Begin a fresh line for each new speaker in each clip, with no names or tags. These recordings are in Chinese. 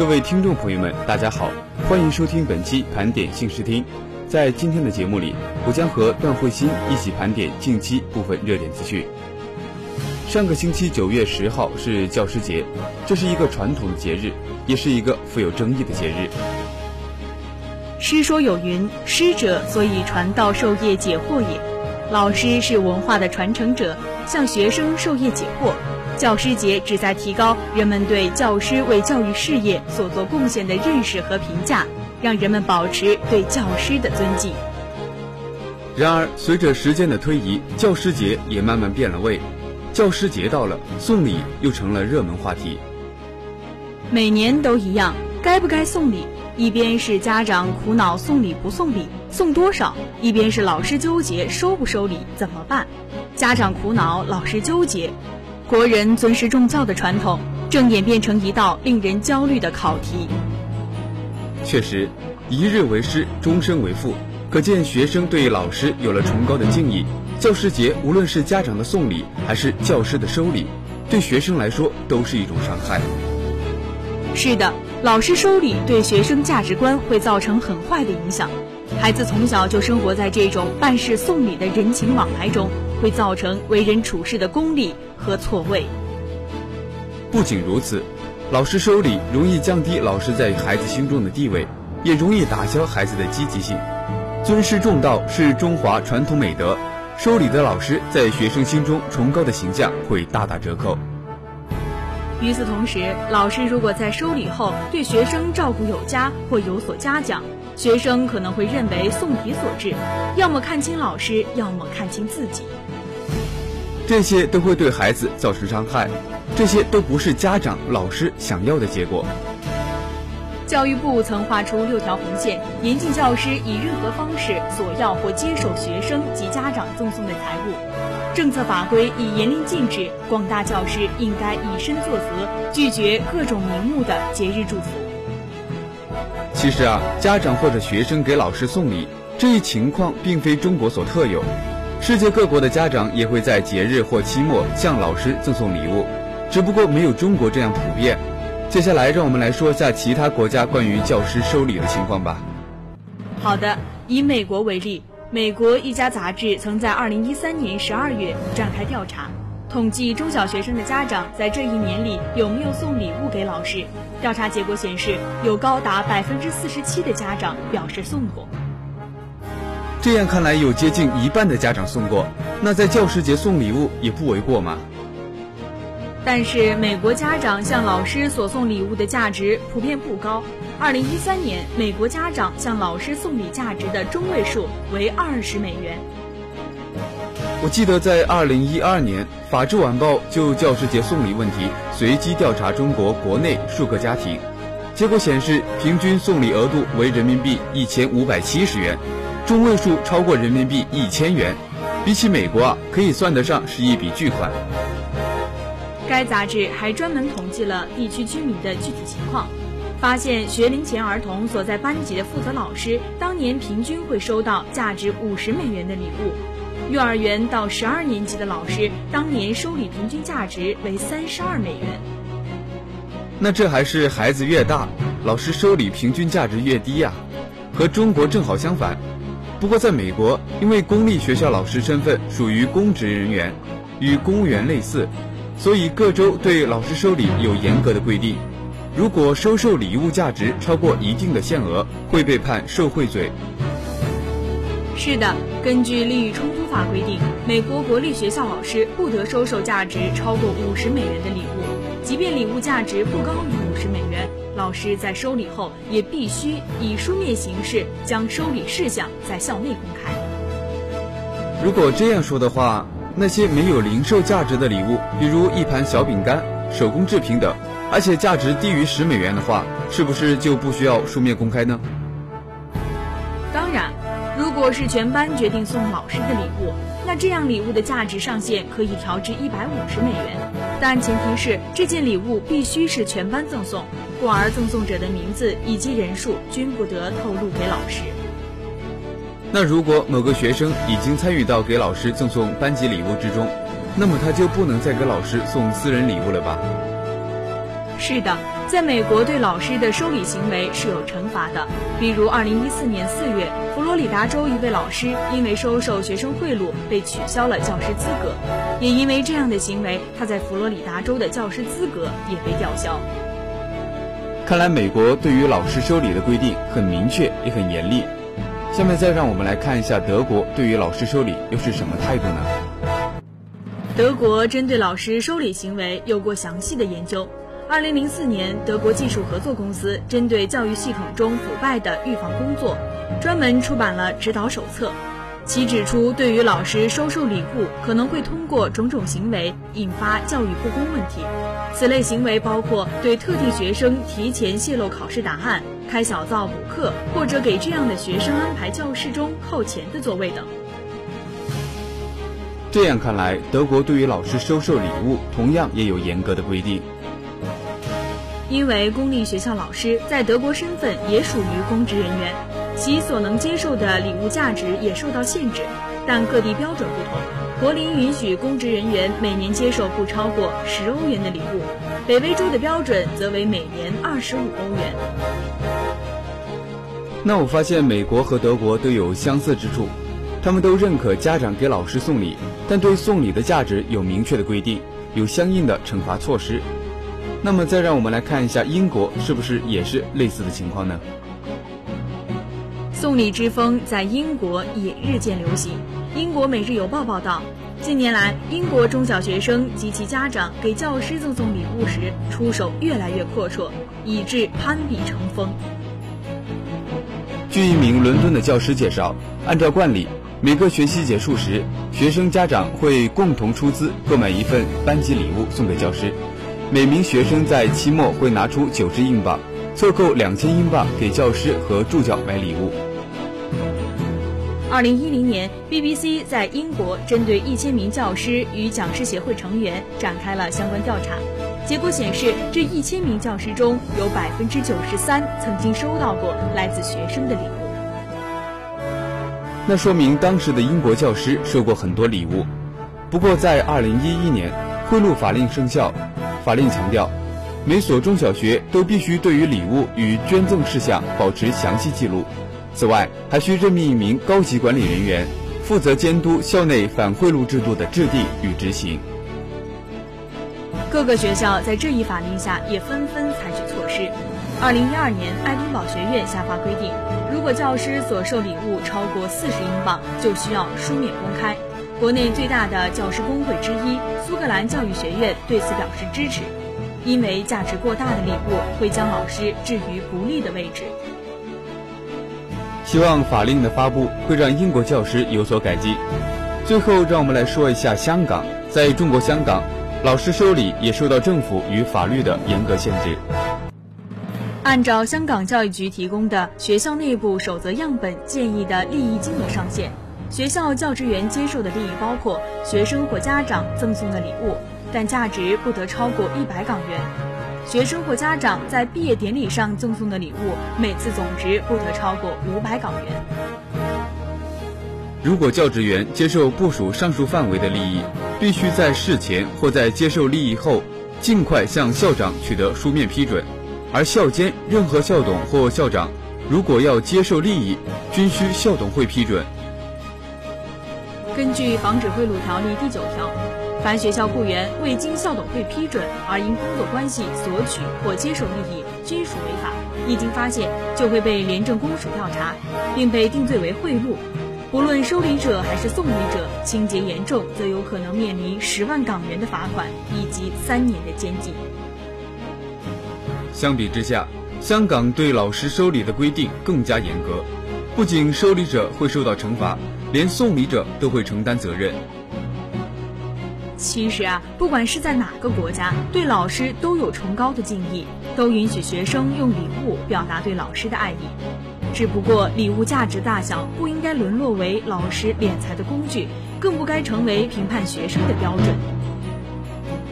各位听众朋友们，大家好，欢迎收听本期盘点新视听。在今天的节目里，我将和段慧欣一起盘点近期部分热点资讯。上个星期九月十号是教师节，这是一个传统的节日，也是一个富有争议的节日。
诗说有云：“师者，所以传道授业解惑也。”老师是文化的传承者，向学生授业解惑。教师节旨在提高人们对教师为教育事业所做贡献的认识和评价，让人们保持对教师的尊敬。
然而，随着时间的推移，教师节也慢慢变了味。教师节到了，送礼又成了热门话题。
每年都一样，该不该送礼？一边是家长苦恼送礼不送礼，送多少；一边是老师纠结收不收礼，怎么办？家长苦恼，老师纠结。国人尊师重教的传统，正演变成一道令人焦虑的考题。
确实，一日为师，终身为父，可见学生对老师有了崇高的敬意。教师节，无论是家长的送礼，还是教师的收礼，对学生来说都是一种伤害。
是的，老师收礼对学生价值观会造成很坏的影响。孩子从小就生活在这种办事送礼的人情往来中。会造成为人处事的功利和错位。
不仅如此，老师收礼容易降低老师在孩子心中的地位，也容易打消孩子的积极性。尊师重道是中华传统美德，收礼的老师在学生心中崇高的形象会大打折扣。
与此同时，老师如果在收礼后对学生照顾有加或有所嘉奖，学生可能会认为送礼所致，要么看清老师，要么看清自己。
这些都会对孩子造成伤害，这些都不是家长、老师想要的结果。
教育部曾画出六条红线，严禁教师以任何方式索要或接受学生及家长赠送的财物。政策法规已严令禁止，广大教师应该以身作则，拒绝各种名目的节日祝福。
其实啊，家长或者学生给老师送礼这一情况，并非中国所特有。世界各国的家长也会在节日或期末向老师赠送礼物，只不过没有中国这样普遍。接下来，让我们来说一下其他国家关于教师收礼的情况吧。
好的，以美国为例，美国一家杂志曾在2013年12月展开调查，统计中小学生的家长在这一年里有没有送礼物给老师。调查结果显示，有高达百分之四十七的家长表示送过。
这样看来，有接近一半的家长送过，那在教师节送礼物也不为过吗？
但是，美国家长向老师所送礼物的价值普遍不高。二零一三年，美国家长向老师送礼价值的中位数为二十美元。
我记得在二零一二年，《法制晚报》就教师节送礼问题随机调查中国国内数个家庭，结果显示，平均送礼额度为人民币一千五百七十元。中位数超过人民币一千元，比起美国啊，可以算得上是一笔巨款。
该杂志还专门统计了地区居民的具体情况，发现学龄前儿童所在班级的负责老师当年平均会收到价值五十美元的礼物；幼儿园到十二年级的老师当年收礼平均价值为三十二美元。
那这还是孩子越大，老师收礼平均价值越低呀？和中国正好相反。不过，在美国，因为公立学校老师身份属于公职人员，与公务员类似，所以各州对老师收礼有严格的规定。如果收受礼物价值超过一定的限额，会被判受贿罪。
是的，根据利益冲突法规定，美国国立学校老师不得收受价值超过五十美元的礼物，即便礼物价值不高于五十美元，老师在收礼后也必须以书面形式将收礼事项在校内公开。
如果这样说的话，那些没有零售价值的礼物，比如一盘小饼干、手工制品等，而且价值低于十美元的话，是不是就不需要书面公开呢？
当然，如果是全班决定送老师的礼物，那这样礼物的价值上限可以调至一百五十美元，但前提是这件礼物必须是全班赠送，故而赠送者的名字以及人数均不得透露给老师。
那如果某个学生已经参与到给老师赠送班级礼物之中，那么他就不能再给老师送私人礼物了吧？
是的，在美国对老师的收礼行为是有惩罚的。比如，二零一四年四月，佛罗里达州一位老师因为收受学生贿赂被取消了教师资格，也因为这样的行为，他在佛罗里达州的教师资格也被吊销。
看来美国对于老师收礼的规定很明确，也很严厉。下面再让我们来看一下德国对于老师收礼又是什么态度呢？
德国针对老师收礼行为有过详细的研究。二零零四年，德国技术合作公司针对教育系统中腐败的预防工作，专门出版了指导手册。其指出，对于老师收受礼物，可能会通过种种行为引发教育不公问题。此类行为包括对特定学生提前泄露考试答案。开小灶补课，或者给这样的学生安排教室中靠前的座位等。
这样看来，德国对于老师收受礼物同样也有严格的规定。
因为公立学校老师在德国身份也属于公职人员，其所能接受的礼物价值也受到限制，但各地标准不同。柏林允许公职人员每年接受不超过十欧元的礼物，北威州的标准则为每年二十五欧元。
那我发现美国和德国都有相似之处，他们都认可家长给老师送礼，但对送礼的价值有明确的规定，有相应的惩罚措施。那么再让我们来看一下英国是不是也是类似的情况呢？
送礼之风在英国也日渐流行。英国《每日邮报》报道，近年来英国中小学生及其家长给教师赠送礼物时，出手越来越阔绰，以致攀比成风。
据一名伦敦的教师介绍，按照惯例，每个学期结束时，学生家长会共同出资购买一份班级礼物送给教师。每名学生在期末会拿出九十英镑，凑够两千英镑给教师和助教买礼物。
二零一零年，BBC 在英国针对一千名教师与讲师协会成员展开了相关调查。结果显示，这一千名教师中有百分之九十三曾经收到过来自学生的礼物。
那说明当时的英国教师收过很多礼物。不过，在二零一一年，贿赂法令生效，法令强调，每所中小学都必须对于礼物与捐赠事项保持详细记录。此外，还需任命一名高级管理人员，负责监督校内反贿赂制度的制定与执行。
各个学校在这一法令下也纷纷采取措施。二零一二年，爱丁堡学院下发规定，如果教师所受礼物超过四十英镑，就需要书面公开。国内最大的教师工会之一苏格兰教育学院对此表示支持，因为价值过大的礼物会将老师置于不利的位置。
希望法令的发布会让英国教师有所改进。最后，让我们来说一下香港，在中国香港。老师收礼也受到政府与法律的严格限制。
按照香港教育局提供的学校内部守则样本建议的利益金额上限，学校教职员接受的利益包括学生或家长赠送的礼物，但价值不得超过一百港元；学生或家长在毕业典礼上赠送的礼物，每次总值不得超过五百港元。
如果教职员接受不属上述范围的利益，必须在事前或在接受利益后，尽快向校长取得书面批准。而校监任何校董或校长，如果要接受利益，均需校董会批准。
根据《防止贿赂条例》第九条，凡学校雇员未经校董会批准而因工作关系索取或接受利益，均属违法。一经发现，就会被廉政公署调查，并被定罪为贿赂。不论收礼者还是送礼者，情节严重，则有可能面临十万港元的罚款以及三年的监禁。
相比之下，香港对老师收礼的规定更加严格，不仅收礼者会受到惩罚，连送礼者都会承担责任。
其实啊，不管是在哪个国家，对老师都有崇高的敬意，都允许学生用礼物表达对老师的爱意。只不过，礼物价值大小不应该沦落为老师敛财的工具，更不该成为评判学生的标准。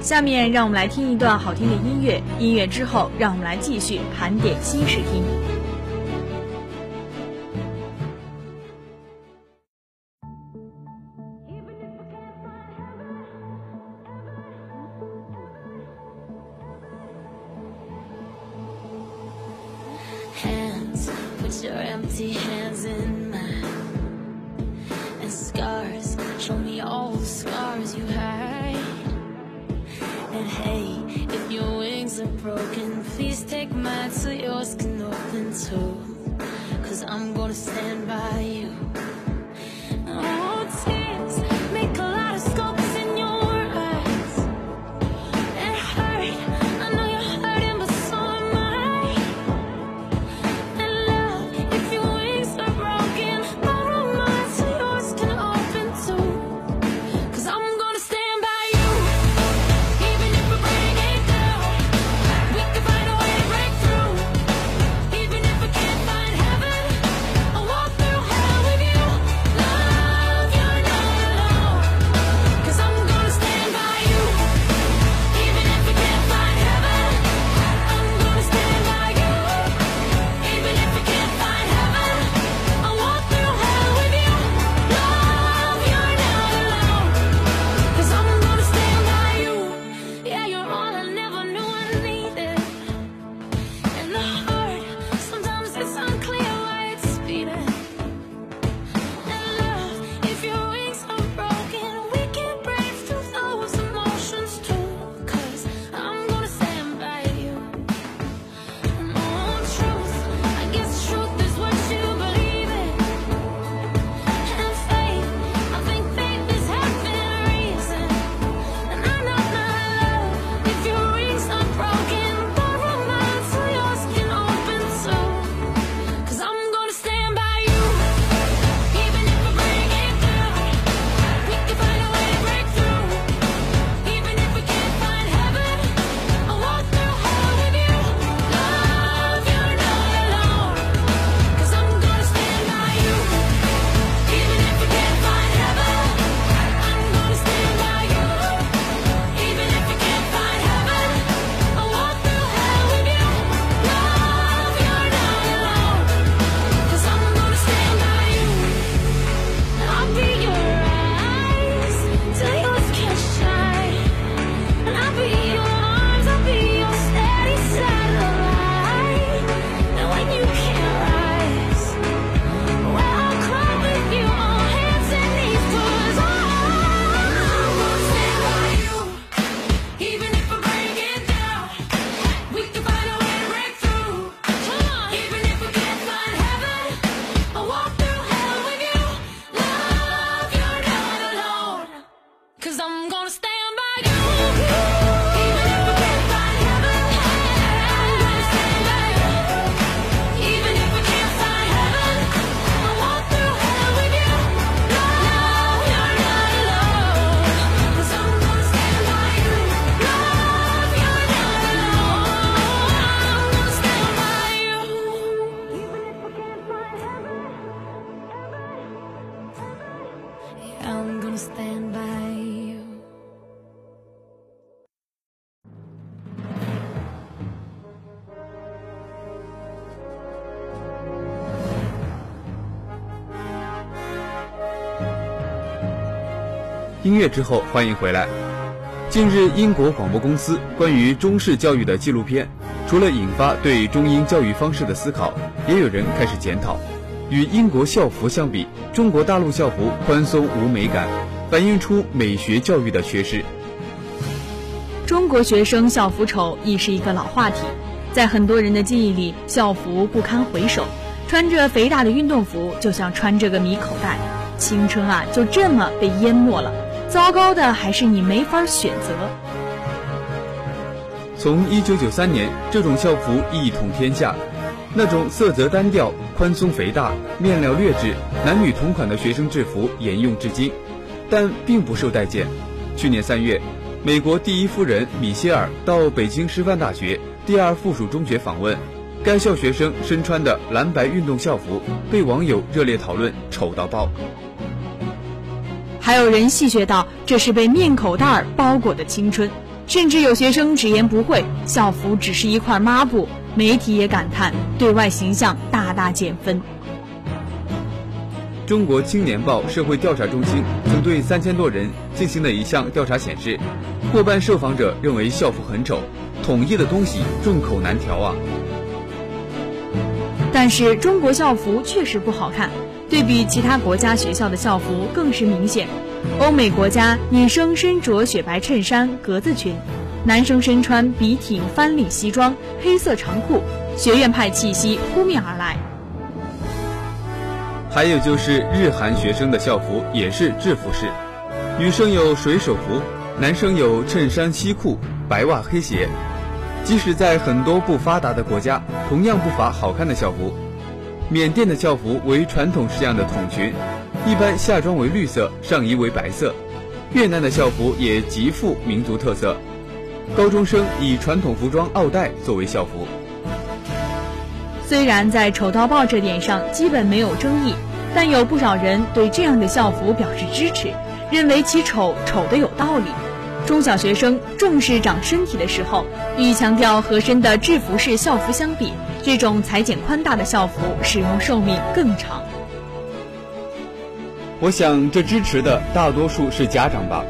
下面让我们来听一段好听的音乐，音乐之后，让我们来继续盘点新视听。
Put your empty hands in mine. And scars, show me all the scars you hide. And hey, if your wings are broken Please take mine so yours can open too. Cause I'm gonna stand by
音乐之后，欢迎回来。近日，英国广播公司关于中式教育的纪录片，除了引发对中英教育方式的思考，也有人开始检讨：与英国校服相比，中国大陆校服宽松无美感，反映出美学教育的缺失。
中国学生校服丑已是一个老话题，在很多人的记忆里，校服不堪回首，穿着肥大的运动服就像穿着个米口袋，青春啊就这么被淹没了。糟糕的还是你没法选择。
从1993年，这种校服一统天下，那种色泽单调、宽松肥大、面料劣质、男女同款的学生制服沿用至今，但并不受待见。去年三月，美国第一夫人米歇尔到北京师范大学第二附属中学访问，该校学生身穿的蓝白运动校服被网友热烈讨论，丑到爆。
还有人戏谑道：“这是被面口袋儿包裹的青春。”甚至有学生直言不讳，校服只是一块抹布。媒体也感叹，对外形象大大减分。
中国青年报社会调查中心曾对三千多人进行的一项调查显示，过半受访者认为校服很丑，统一的东西众口难调啊。
但是中国校服确实不好看，对比其他国家学校的校服更是明显。欧美国家女生身着雪白衬衫、格子裙，男生身穿笔挺翻领西装、黑色长裤，学院派气息扑面而来。
还有就是日韩学生的校服也是制服式，女生有水手服，男生有衬衫西裤、白袜黑鞋。即使在很多不发达的国家，同样不乏好看的校服。缅甸的校服为传统式样的筒裙。一般下装为绿色，上衣为白色。越南的校服也极富民族特色，高中生以传统服装奥黛作为校服。
虽然在丑到爆这点上基本没有争议，但有不少人对这样的校服表示支持，认为其丑丑的有道理。中小学生重视长身体的时候，与强调合身的制服式校服相比，这种裁剪宽大的校服使用寿命更长。
我想，这支持的大多数是家长吧，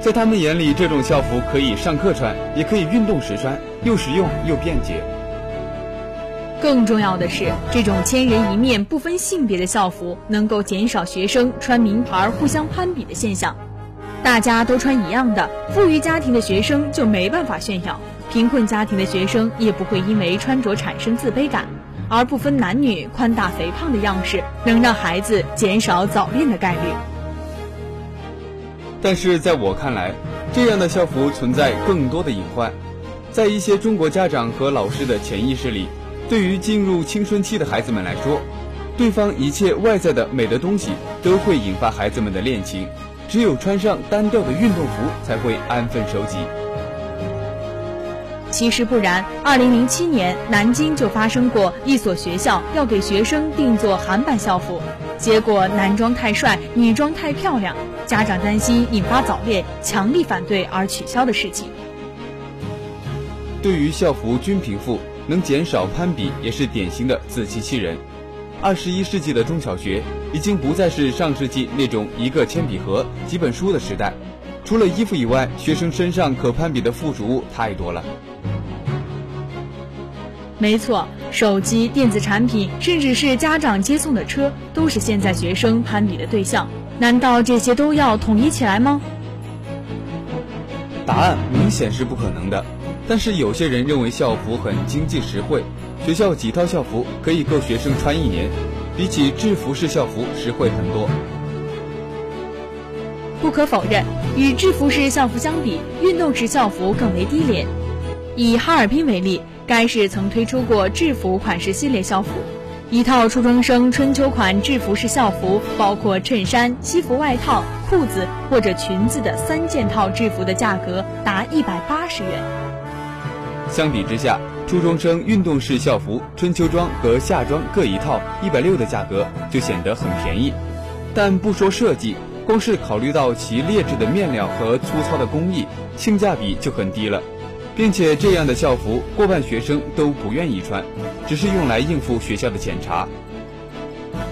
在他们眼里，这种校服可以上课穿，也可以运动时穿，又实用又便捷。
更重要的是，这种千人一面、不分性别的校服，能够减少学生穿名牌互相攀比的现象。大家都穿一样的，富裕家庭的学生就没办法炫耀，贫困家庭的学生也不会因为穿着产生自卑感。而不分男女、宽大肥胖的样式，能让孩子减少早恋的概率。
但是在我看来，这样的校服存在更多的隐患。在一些中国家长和老师的潜意识里，对于进入青春期的孩子们来说，对方一切外在的美的东西都会引发孩子们的恋情，只有穿上单调的运动服才会安分守己。
其实不然，二零零七年南京就发生过一所学校要给学生定做韩版校服，结果男装太帅，女装太漂亮，家长担心引发早恋，强力反对而取消的事情。
对于校服均平复，能减少攀比，也是典型的自欺欺人。二十一世纪的中小学已经不再是上世纪那种一个铅笔盒、几本书的时代。除了衣服以外，学生身上可攀比的附属物太多了。
没错，手机、电子产品，甚至是家长接送的车，都是现在学生攀比的对象。难道这些都要统一起来吗？
答案明显是不可能的。但是有些人认为校服很经济实惠，学校几套校服可以够学生穿一年，比起制服式校服实惠很多。
不可否认，与制服式校服相比，运动式校服更为低廉。以哈尔滨为例，该市曾推出过制服款式系列校服，一套初中生春秋款制服式校服，包括衬衫、西服外套、裤子或者裙子的三件套制服的价格达一百八十元。
相比之下，初中生运动式校服春秋装和夏装各一套一百六的价格就显得很便宜。但不说设计。光是考虑到其劣质的面料和粗糙的工艺，性价比就很低了，并且这样的校服过半学生都不愿意穿，只是用来应付学校的检查。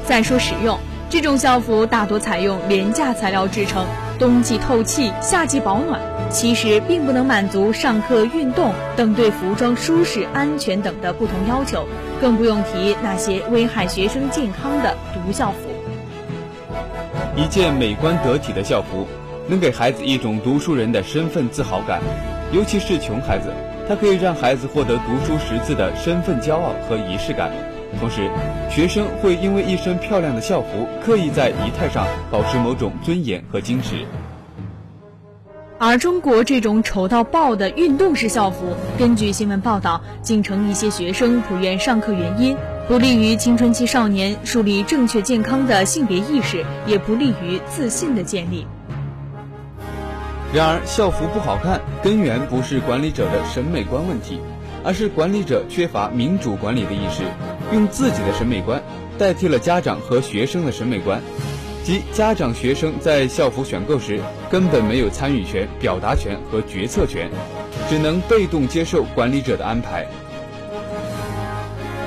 再说实用，这种校服大多采用廉价材料制成，冬季透气，夏季保暖，其实并不能满足上课、运动等对服装舒适、安全等的不同要求，更不用提那些危害学生健康的毒校服。
一件美观得体的校服，能给孩子一种读书人的身份自豪感，尤其是穷孩子，它可以让孩子获得读书识字的身份骄傲和仪式感。同时，学生会因为一身漂亮的校服，刻意在仪态上保持某种尊严和矜持。
而中国这种丑到爆的运动式校服，根据新闻报道，竟成一些学生不愿上课原因，不利于青春期少年树立正确健康的性别意识，也不利于自信的建立。
然而，校服不好看，根源不是管理者的审美观问题，而是管理者缺乏民主管理的意识，用自己的审美观代替了家长和学生的审美观，即家长、学生在校服选购时根本没有参与权、表达权和决策权，只能被动接受管理者的安排。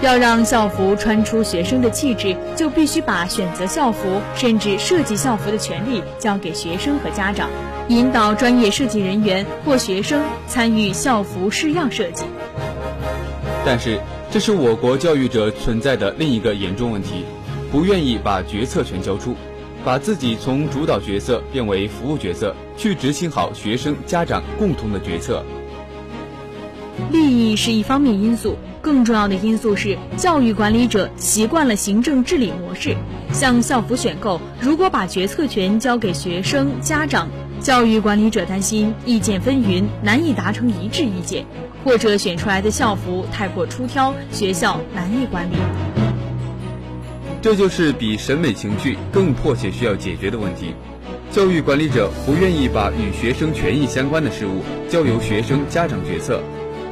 要让校服穿出学生的气质，就必须把选择校服甚至设计校服的权利交给学生和家长。引导专业设计人员或学生参与校服式样设计。
但是，这是我国教育者存在的另一个严重问题：不愿意把决策权交出，把自己从主导角色变为服务角色，去执行好学生、家长共同的决策。
利益是一方面因素，更重要的因素是教育管理者习惯了行政治理模式。像校服选购，如果把决策权交给学生、家长。教育管理者担心意见纷纭，难以达成一致意见，或者选出来的校服太过出挑，学校难以管理。
这就是比审美情趣更迫切需要解决的问题。教育管理者不愿意把与学生权益相关的事物交由学生家长决策，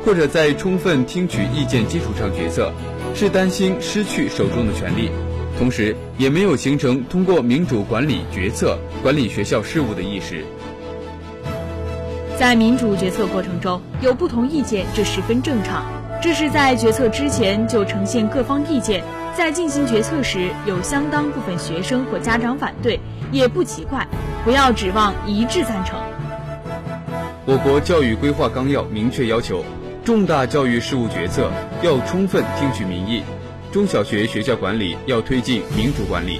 或者在充分听取意见基础上决策，是担心失去手中的权利。同时，也没有形成通过民主管理决策管理学校事务的意识。
在民主决策过程中，有不同意见，这十分正常。这是在决策之前就呈现各方意见，在进行决策时有相当部分学生或家长反对，也不奇怪。不要指望一致赞成。
我国教育规划纲要明确要求，重大教育事务决策要充分听取民意。中小学学校管理要推进民主管理，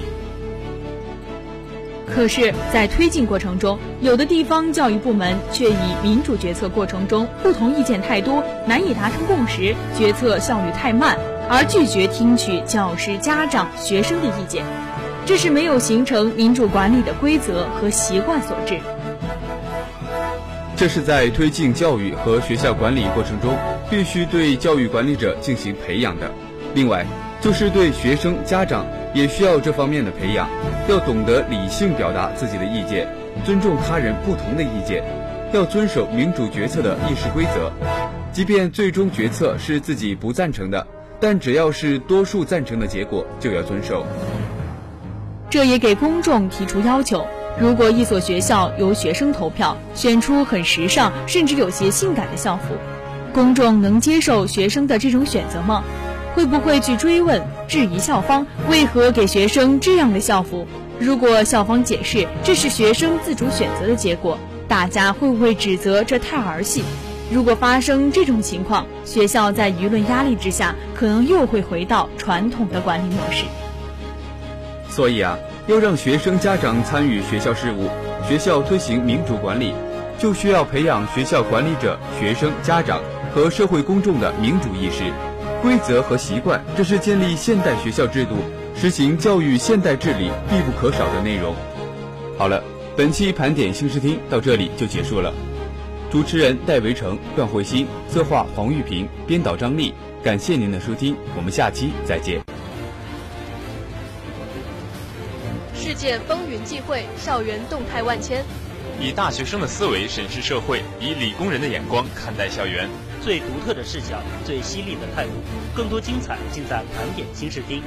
可是，在推进过程中，有的地方教育部门却以民主决策过程中不同意见太多，难以达成共识，决策效率太慢，而拒绝听取教师、家长、学生的意见，这是没有形成民主管理的规则和习惯所致。
这是在推进教育和学校管理过程中，必须对教育管理者进行培养的。另外。就是对学生、家长也需要这方面的培养，要懂得理性表达自己的意见，尊重他人不同的意见，要遵守民主决策的议事规则。即便最终决策是自己不赞成的，但只要是多数赞成的结果，就要遵守。
这也给公众提出要求：如果一所学校由学生投票选出很时尚甚至有些性感的校服，公众能接受学生的这种选择吗？会不会去追问、质疑校方为何给学生这样的校服？如果校方解释这是学生自主选择的结果，大家会不会指责这太儿戏？如果发生这种情况，学校在舆论压力之下，可能又会回到传统的管理模式。
所以啊，要让学生家长参与学校事务，学校推行民主管理，就需要培养学校管理者、学生、家长和社会公众的民主意识。规则和习惯，这是建立现代学校制度、实行教育现代治理必不可少的内容。好了，本期盘点新视听到这里就结束了。主持人戴维成、段慧欣，策划黄玉平，编导张丽。感谢您的收听，我们下期再见。
世界风云际会，校园动态万千。
以大学生的思维审视社会，以理工人的眼光看待校园。
最独特的视角，最犀利的态度，更多精彩尽在盘点新视听。